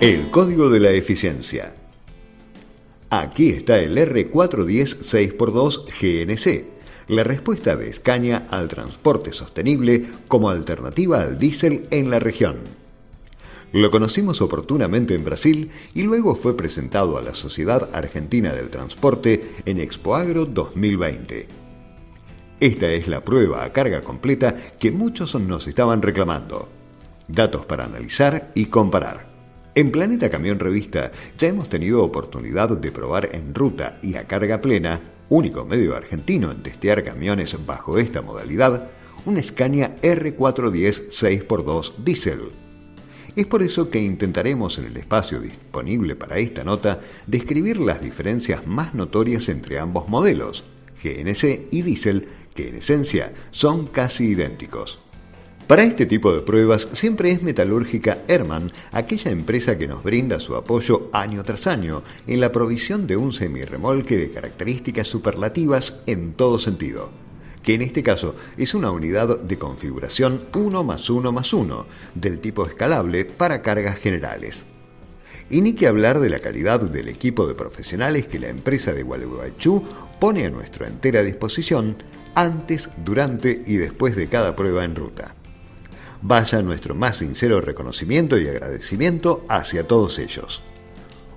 El código de la eficiencia. Aquí está el R410 6x2 GNC, la respuesta de Escaña al transporte sostenible como alternativa al diésel en la región. Lo conocimos oportunamente en Brasil y luego fue presentado a la Sociedad Argentina del Transporte en Expoagro 2020. Esta es la prueba a carga completa que muchos nos estaban reclamando. Datos para analizar y comparar. En Planeta Camión Revista ya hemos tenido oportunidad de probar en ruta y a carga plena, único medio argentino en testear camiones bajo esta modalidad, un Scania R410 6x2 diésel. Es por eso que intentaremos en el espacio disponible para esta nota describir las diferencias más notorias entre ambos modelos, GNC y diésel, que en esencia son casi idénticos. Para este tipo de pruebas siempre es metalúrgica Herman aquella empresa que nos brinda su apoyo año tras año en la provisión de un semirremolque de características superlativas en todo sentido, que en este caso es una unidad de configuración 1 más 1 más 1 del tipo escalable para cargas generales. Y ni que hablar de la calidad del equipo de profesionales que la empresa de Gualeguaychú pone a nuestra entera disposición antes, durante y después de cada prueba en ruta. Vaya nuestro más sincero reconocimiento y agradecimiento hacia todos ellos.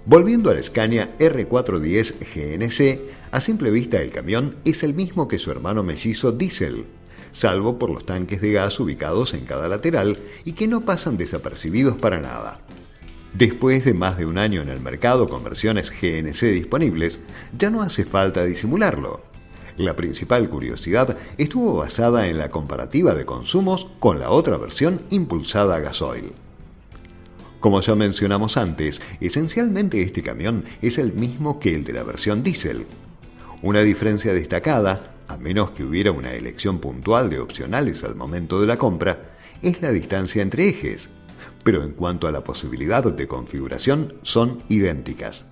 Volviendo al Scania R410 GNC, a simple vista el camión es el mismo que su hermano mellizo Diesel, salvo por los tanques de gas ubicados en cada lateral y que no pasan desapercibidos para nada. Después de más de un año en el mercado con versiones GNC disponibles, ya no hace falta disimularlo. La principal curiosidad estuvo basada en la comparativa de consumos con la otra versión impulsada a gasoil. Como ya mencionamos antes, esencialmente este camión es el mismo que el de la versión diésel. Una diferencia destacada, a menos que hubiera una elección puntual de opcionales al momento de la compra, es la distancia entre ejes, pero en cuanto a la posibilidad de configuración son idénticas.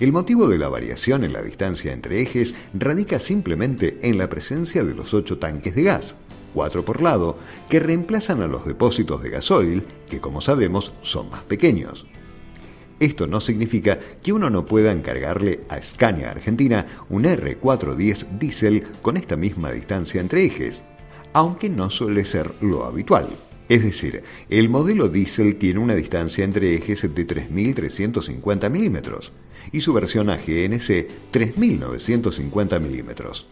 El motivo de la variación en la distancia entre ejes radica simplemente en la presencia de los ocho tanques de gas, cuatro por lado, que reemplazan a los depósitos de gasoil, que como sabemos son más pequeños. Esto no significa que uno no pueda encargarle a Scania Argentina un R410 diésel con esta misma distancia entre ejes, aunque no suele ser lo habitual. Es decir, el modelo diésel tiene una distancia entre ejes de 3.350 milímetros y su versión AGNC 3.950 milímetros.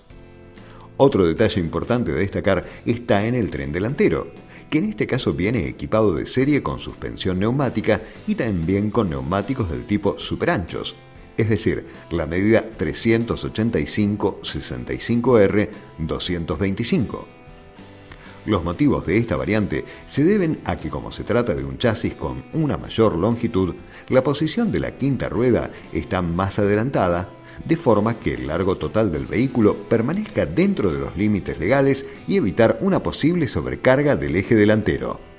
Otro detalle importante de destacar está en el tren delantero, que en este caso viene equipado de serie con suspensión neumática y también con neumáticos del tipo superanchos, es decir, la medida 385-65R 225 los motivos de esta variante se deben a que como se trata de un chasis con una mayor longitud, la posición de la quinta rueda está más adelantada, de forma que el largo total del vehículo permanezca dentro de los límites legales y evitar una posible sobrecarga del eje delantero.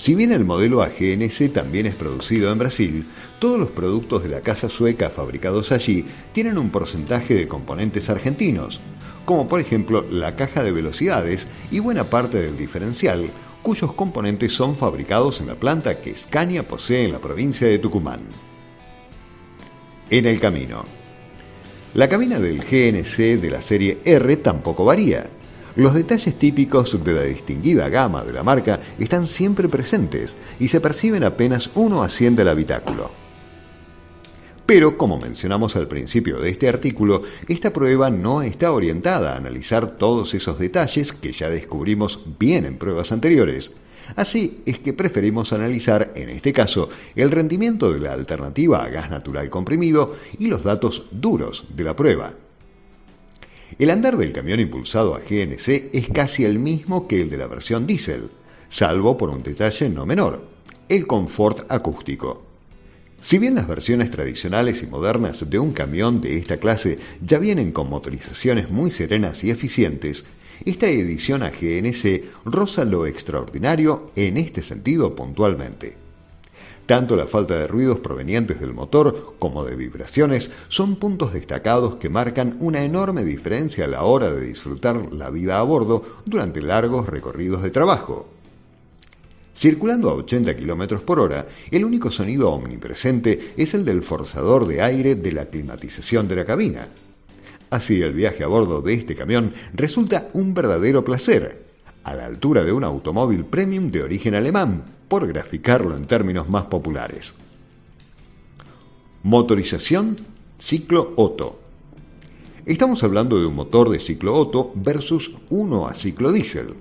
Si bien el modelo AGNC también es producido en Brasil, todos los productos de la casa sueca fabricados allí tienen un porcentaje de componentes argentinos, como por ejemplo la caja de velocidades y buena parte del diferencial, cuyos componentes son fabricados en la planta que Scania posee en la provincia de Tucumán. En el camino. La cabina del GNC de la serie R tampoco varía. Los detalles típicos de la distinguida gama de la marca están siempre presentes y se perciben apenas uno asciende al habitáculo. Pero, como mencionamos al principio de este artículo, esta prueba no está orientada a analizar todos esos detalles que ya descubrimos bien en pruebas anteriores. Así es que preferimos analizar, en este caso, el rendimiento de la alternativa a gas natural comprimido y los datos duros de la prueba. El andar del camión impulsado a GNC es casi el mismo que el de la versión diésel, salvo por un detalle no menor, el confort acústico. Si bien las versiones tradicionales y modernas de un camión de esta clase ya vienen con motorizaciones muy serenas y eficientes, esta edición a GNC roza lo extraordinario en este sentido puntualmente. Tanto la falta de ruidos provenientes del motor como de vibraciones son puntos destacados que marcan una enorme diferencia a la hora de disfrutar la vida a bordo durante largos recorridos de trabajo. Circulando a 80 km por hora, el único sonido omnipresente es el del forzador de aire de la climatización de la cabina. Así el viaje a bordo de este camión resulta un verdadero placer, a la altura de un automóvil premium de origen alemán, por graficarlo en términos más populares. Motorización ciclo Otto. Estamos hablando de un motor de ciclo Otto versus uno a ciclo diésel.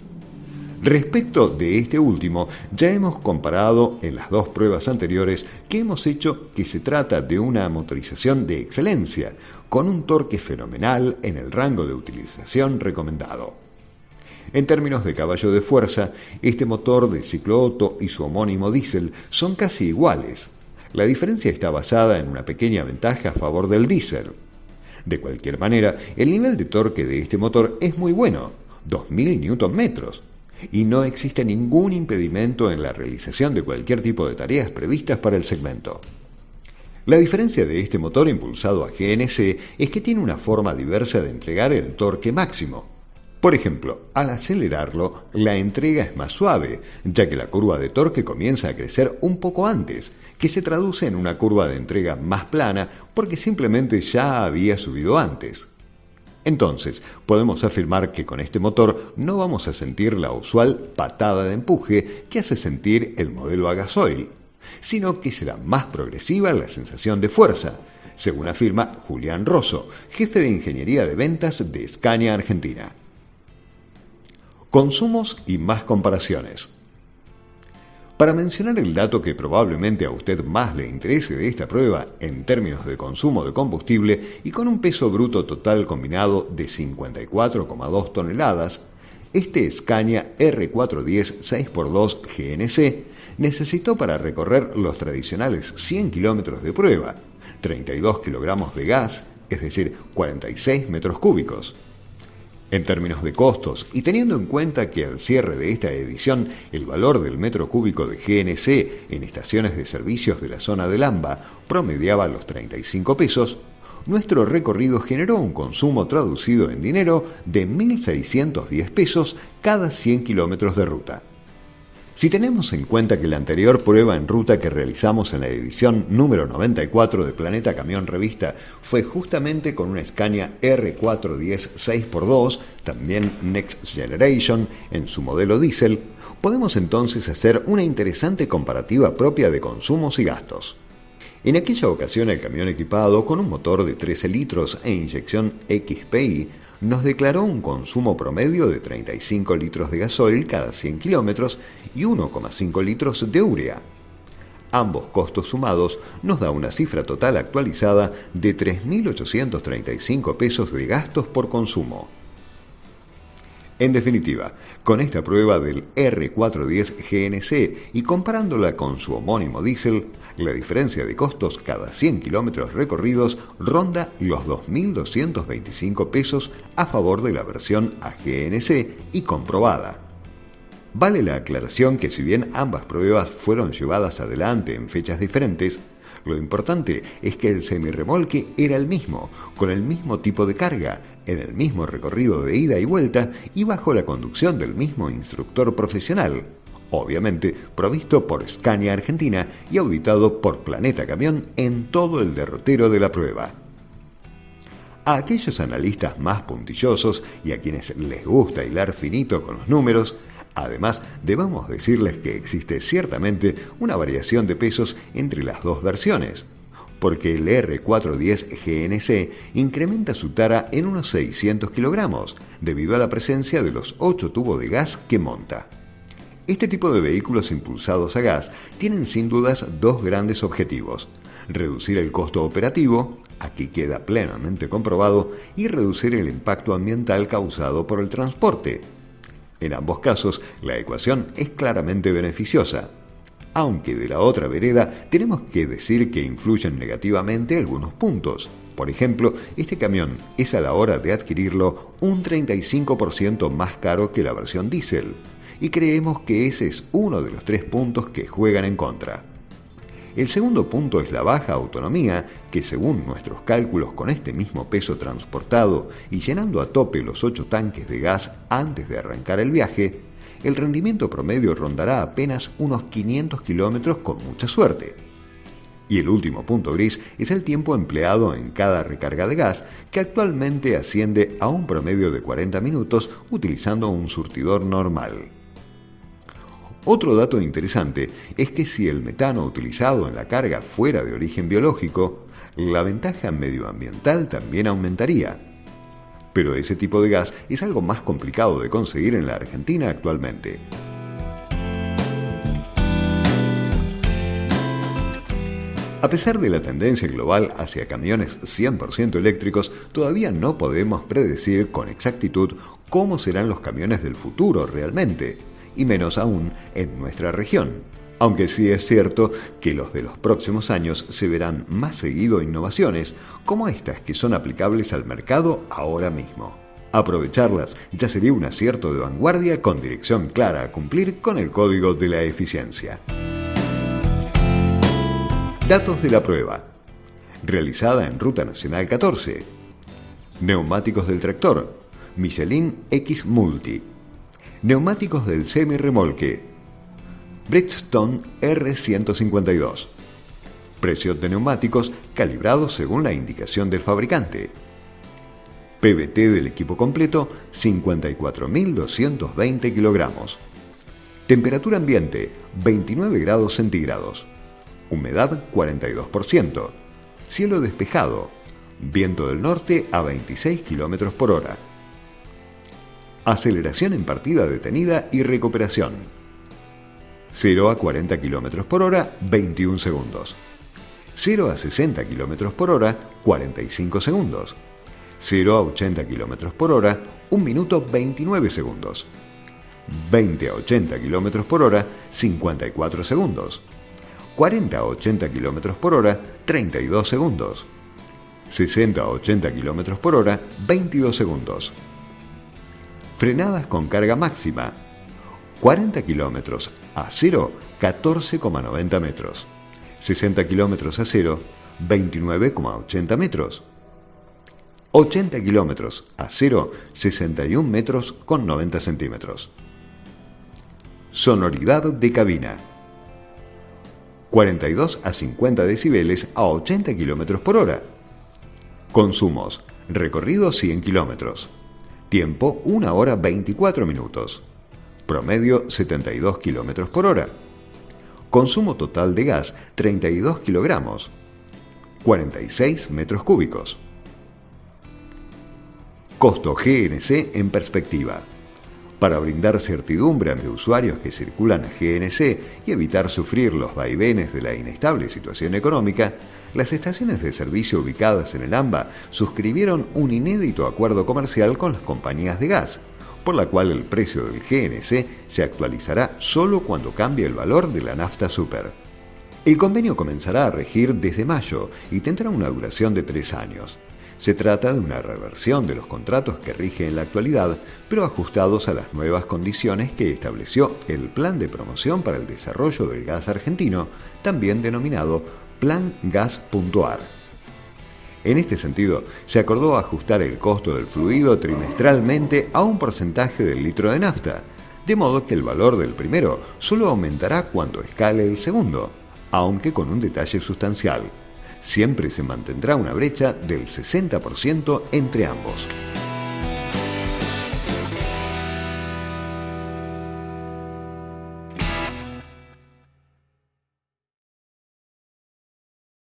Respecto de este último, ya hemos comparado en las dos pruebas anteriores que hemos hecho que se trata de una motorización de excelencia, con un torque fenomenal en el rango de utilización recomendado. En términos de caballo de fuerza, este motor de ciclo Otto y su homónimo diésel son casi iguales. La diferencia está basada en una pequeña ventaja a favor del diésel. De cualquier manera, el nivel de torque de este motor es muy bueno, 2000 Nm, y no existe ningún impedimento en la realización de cualquier tipo de tareas previstas para el segmento. La diferencia de este motor impulsado a GNC es que tiene una forma diversa de entregar el torque máximo. Por ejemplo, al acelerarlo, la entrega es más suave, ya que la curva de torque comienza a crecer un poco antes, que se traduce en una curva de entrega más plana porque simplemente ya había subido antes. Entonces, podemos afirmar que con este motor no vamos a sentir la usual patada de empuje que hace sentir el modelo a gasoil, sino que será más progresiva la sensación de fuerza, según afirma Julián Rosso, jefe de ingeniería de ventas de Scania Argentina. Consumos y más comparaciones. Para mencionar el dato que probablemente a usted más le interese de esta prueba en términos de consumo de combustible y con un peso bruto total combinado de 54,2 toneladas, este Scania R410 6x2 GNC necesitó para recorrer los tradicionales 100 kilómetros de prueba, 32 kilogramos de gas, es decir, 46 metros cúbicos, en términos de costos, y teniendo en cuenta que al cierre de esta edición el valor del metro cúbico de GNC en estaciones de servicios de la zona del AMBA promediaba los 35 pesos, nuestro recorrido generó un consumo traducido en dinero de 1.610 pesos cada 100 kilómetros de ruta. Si tenemos en cuenta que la anterior prueba en ruta que realizamos en la edición número 94 de Planeta Camión Revista fue justamente con una Scania R410 6x2, también Next Generation, en su modelo diésel, podemos entonces hacer una interesante comparativa propia de consumos y gastos. En aquella ocasión el camión equipado con un motor de 13 litros e inyección XPI nos declaró un consumo promedio de 35 litros de gasoil cada 100 kilómetros y 1,5 litros de urea. Ambos costos sumados nos da una cifra total actualizada de 3.835 pesos de gastos por consumo. En definitiva, con esta prueba del R410 GNC y comparándola con su homónimo diésel, la diferencia de costos cada 100 kilómetros recorridos ronda los 2.225 pesos a favor de la versión a GNC y comprobada. Vale la aclaración que si bien ambas pruebas fueron llevadas adelante en fechas diferentes, lo importante es que el semirremolque era el mismo, con el mismo tipo de carga, en el mismo recorrido de ida y vuelta y bajo la conducción del mismo instructor profesional, obviamente provisto por Scania Argentina y auditado por Planeta Camión en todo el derrotero de la prueba. A aquellos analistas más puntillosos y a quienes les gusta hilar finito con los números, Además, debamos decirles que existe ciertamente una variación de pesos entre las dos versiones, porque el R410 GNC incrementa su tara en unos 600 kilogramos, debido a la presencia de los 8 tubos de gas que monta. Este tipo de vehículos impulsados a gas tienen sin dudas dos grandes objetivos. Reducir el costo operativo, aquí queda plenamente comprobado, y reducir el impacto ambiental causado por el transporte, en ambos casos, la ecuación es claramente beneficiosa. Aunque de la otra vereda tenemos que decir que influyen negativamente algunos puntos. Por ejemplo, este camión es a la hora de adquirirlo un 35% más caro que la versión diésel, y creemos que ese es uno de los tres puntos que juegan en contra. El segundo punto es la baja autonomía, que según nuestros cálculos con este mismo peso transportado y llenando a tope los ocho tanques de gas antes de arrancar el viaje, el rendimiento promedio rondará apenas unos 500 kilómetros con mucha suerte. Y el último punto gris es el tiempo empleado en cada recarga de gas, que actualmente asciende a un promedio de 40 minutos utilizando un surtidor normal. Otro dato interesante es que si el metano utilizado en la carga fuera de origen biológico, la ventaja medioambiental también aumentaría. Pero ese tipo de gas es algo más complicado de conseguir en la Argentina actualmente. A pesar de la tendencia global hacia camiones 100% eléctricos, todavía no podemos predecir con exactitud cómo serán los camiones del futuro realmente, y menos aún en nuestra región. Aunque sí es cierto que los de los próximos años se verán más seguido innovaciones como estas que son aplicables al mercado ahora mismo. Aprovecharlas ya sería un acierto de vanguardia con dirección clara a cumplir con el código de la eficiencia. Datos de la prueba. Realizada en Ruta Nacional 14. Neumáticos del tractor. Michelin X Multi. Neumáticos del semi-remolque. Bridgestone R152. Precios de neumáticos calibrados según la indicación del fabricante. PBT del equipo completo 54.220 kilogramos. Temperatura ambiente 29 grados centígrados. Humedad 42%. Cielo despejado. Viento del norte a 26 km por hora. Aceleración en partida detenida y recuperación. 0 a 40 km por hora, 21 segundos. 0 a 60 km por hora, 45 segundos. 0 a 80 km por hora, 1 minuto 29 segundos. 20 a 80 km por hora, 54 segundos. 40 a 80 km por hora, 32 segundos. 60 a 80 km por hora, 22 segundos. Frenadas con carga máxima. 40 km a 0, 14,90 metros. 60 km a 0, 29,80 metros. 80 km a 0, 61 metros con 90 centímetros. Sonoridad de cabina. 42 a 50 decibeles a 80 km por hora. Consumos. Recorrido 100 km. Tiempo 1 hora 24 minutos. Promedio 72 km por hora. Consumo total de gas 32 kilogramos. 46 metros cúbicos. Costo GNC en perspectiva para brindar certidumbre a los usuarios que circulan a GNC y evitar sufrir los vaivenes de la inestable situación económica, las estaciones de servicio ubicadas en el AMBA suscribieron un inédito acuerdo comercial con las compañías de gas, por la cual el precio del GNC se actualizará solo cuando cambie el valor de la nafta super. El convenio comenzará a regir desde mayo y tendrá una duración de tres años. Se trata de una reversión de los contratos que rigen en la actualidad, pero ajustados a las nuevas condiciones que estableció el Plan de Promoción para el Desarrollo del Gas Argentino, también denominado Plan Gas.ar. En este sentido, se acordó ajustar el costo del fluido trimestralmente a un porcentaje del litro de nafta, de modo que el valor del primero solo aumentará cuando escale el segundo, aunque con un detalle sustancial siempre se mantendrá una brecha del 60% entre ambos.